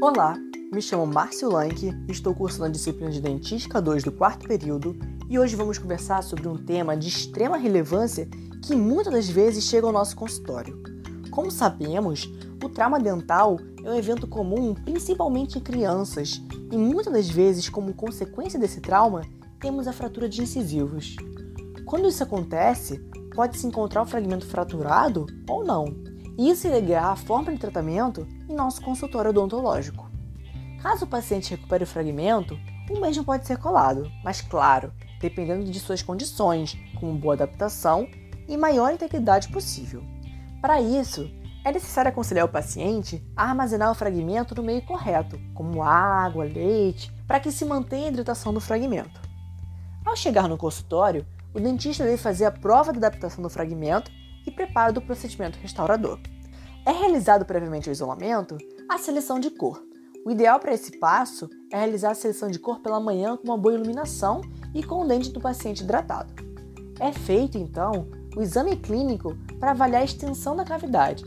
Olá, me chamo Márcio Lank, estou cursando a disciplina de Dentística 2 do quarto período e hoje vamos conversar sobre um tema de extrema relevância que muitas das vezes chega ao nosso consultório. Como sabemos, o trauma dental é um evento comum principalmente em crianças e muitas das vezes, como consequência desse trauma, temos a fratura de incisivos. Quando isso acontece, pode-se encontrar o fragmento fraturado ou não, isso irá a forma de tratamento em nosso consultório odontológico. Caso o paciente recupere o fragmento, o mesmo pode ser colado, mas claro, dependendo de suas condições, com boa adaptação e maior integridade possível. Para isso, é necessário aconselhar o paciente a armazenar o fragmento no meio correto, como água, leite, para que se mantenha a hidratação do fragmento. Ao chegar no consultório, o dentista deve fazer a prova de adaptação do fragmento e preparo do procedimento restaurador. É realizado previamente o isolamento a seleção de cor. O ideal para esse passo é realizar a seleção de cor pela manhã com uma boa iluminação e com o dente do paciente hidratado. É feito então o exame clínico para avaliar a extensão da cavidade,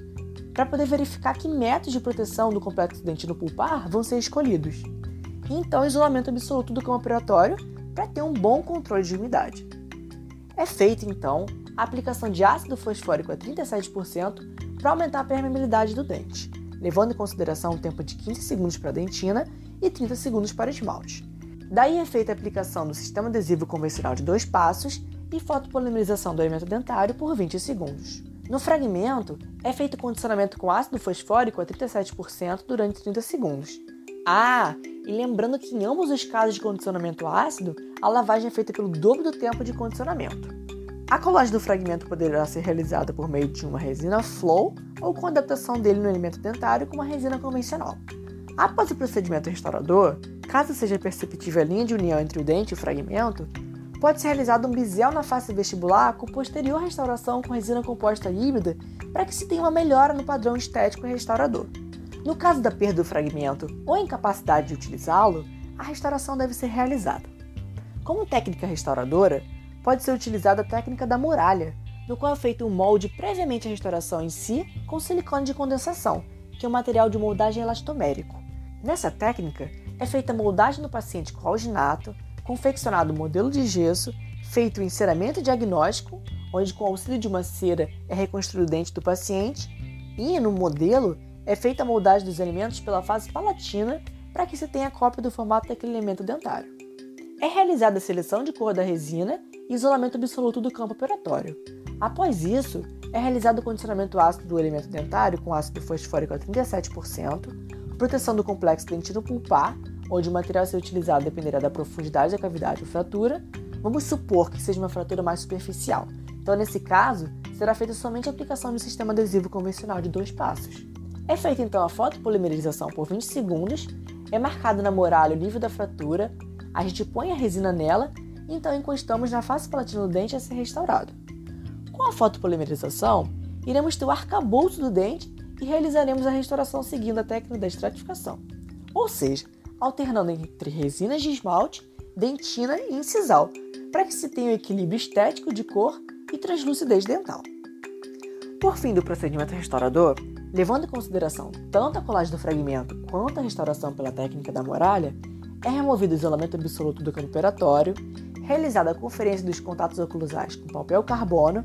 para poder verificar que métodos de proteção do complexo dentino pulpar vão ser escolhidos. E então isolamento absoluto do campo operatório para ter um bom controle de umidade. É feita então aplicação de ácido fosfórico a 37% para aumentar a permeabilidade do dente, levando em consideração o tempo de 15 segundos para a dentina e 30 segundos para esmalte. Daí é feita a aplicação do sistema adesivo convencional de dois passos e fotopolimerização do elemento dentário por 20 segundos. No fragmento, é feito condicionamento com ácido fosfórico a 37% durante 30 segundos. Ah, e lembrando que em ambos os casos de condicionamento ácido, a lavagem é feita pelo dobro do tempo de condicionamento. A colagem do fragmento poderá ser realizada por meio de uma resina flow ou com adaptação dele no elemento dentário com uma resina convencional. Após o procedimento restaurador, caso seja perceptível a linha de união entre o dente e o fragmento, pode ser realizado um bisel na face vestibular com posterior restauração com resina composta híbrida para que se tenha uma melhora no padrão estético restaurador. No caso da perda do fragmento ou incapacidade de utilizá-lo, a restauração deve ser realizada. Como técnica restauradora, pode ser utilizada a técnica da muralha, no qual é feito um molde previamente à restauração em si com silicone de condensação, que é um material de moldagem elastomérico. Nessa técnica, é feita a moldagem do paciente com alginato, confeccionado o modelo de gesso, feito o enceramento diagnóstico, onde com auxílio de uma cera é reconstruído o dente do paciente, e no modelo é feita a moldagem dos elementos pela fase palatina para que se tenha cópia do formato daquele elemento dentário. É realizada a seleção de cor da resina e isolamento absoluto do campo operatório. Após isso, é realizado o condicionamento ácido do elemento dentário com ácido fosfórico a 37%, proteção do complexo dentino pulpar, onde o material a ser utilizado dependerá da profundidade da cavidade ou fratura. Vamos supor que seja uma fratura mais superficial. Então, nesse caso, será feita somente a aplicação de sistema adesivo convencional de dois passos. É feita então a fotopolimerização por 20 segundos, é marcado na muralha o nível da fratura, a gente põe a resina nela então encostamos na face palatina do dente a ser restaurado. Com a fotopolimerização, iremos ter o arcabouço do dente e realizaremos a restauração seguindo a técnica da estratificação, ou seja, alternando entre resinas de esmalte, dentina e incisal, para que se tenha o equilíbrio estético de cor e translucidez dental. Por fim do procedimento restaurador, levando em consideração tanto a colagem do fragmento quanto a restauração pela técnica da muralha, é removido o isolamento absoluto do campo operatório realizada a conferência dos contatos oclusais com papel carbono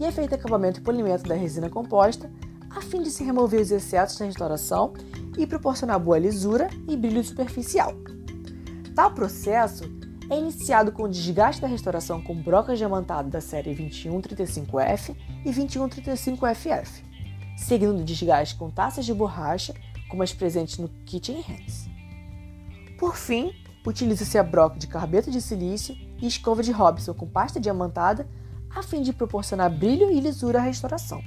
e é feito acabamento e polimento da resina composta a fim de se remover os excessos da restauração e proporcionar boa lisura e brilho superficial. Tal processo é iniciado com o desgaste da restauração com brocas diamantadas da série 2135F e 2135FF, seguindo o desgaste com taças de borracha, como as presentes no Kitchen Hands. Por fim, utiliza-se a broca de carbeto de silício e escova de Robson com pasta diamantada a fim de proporcionar brilho e lisura à restauração.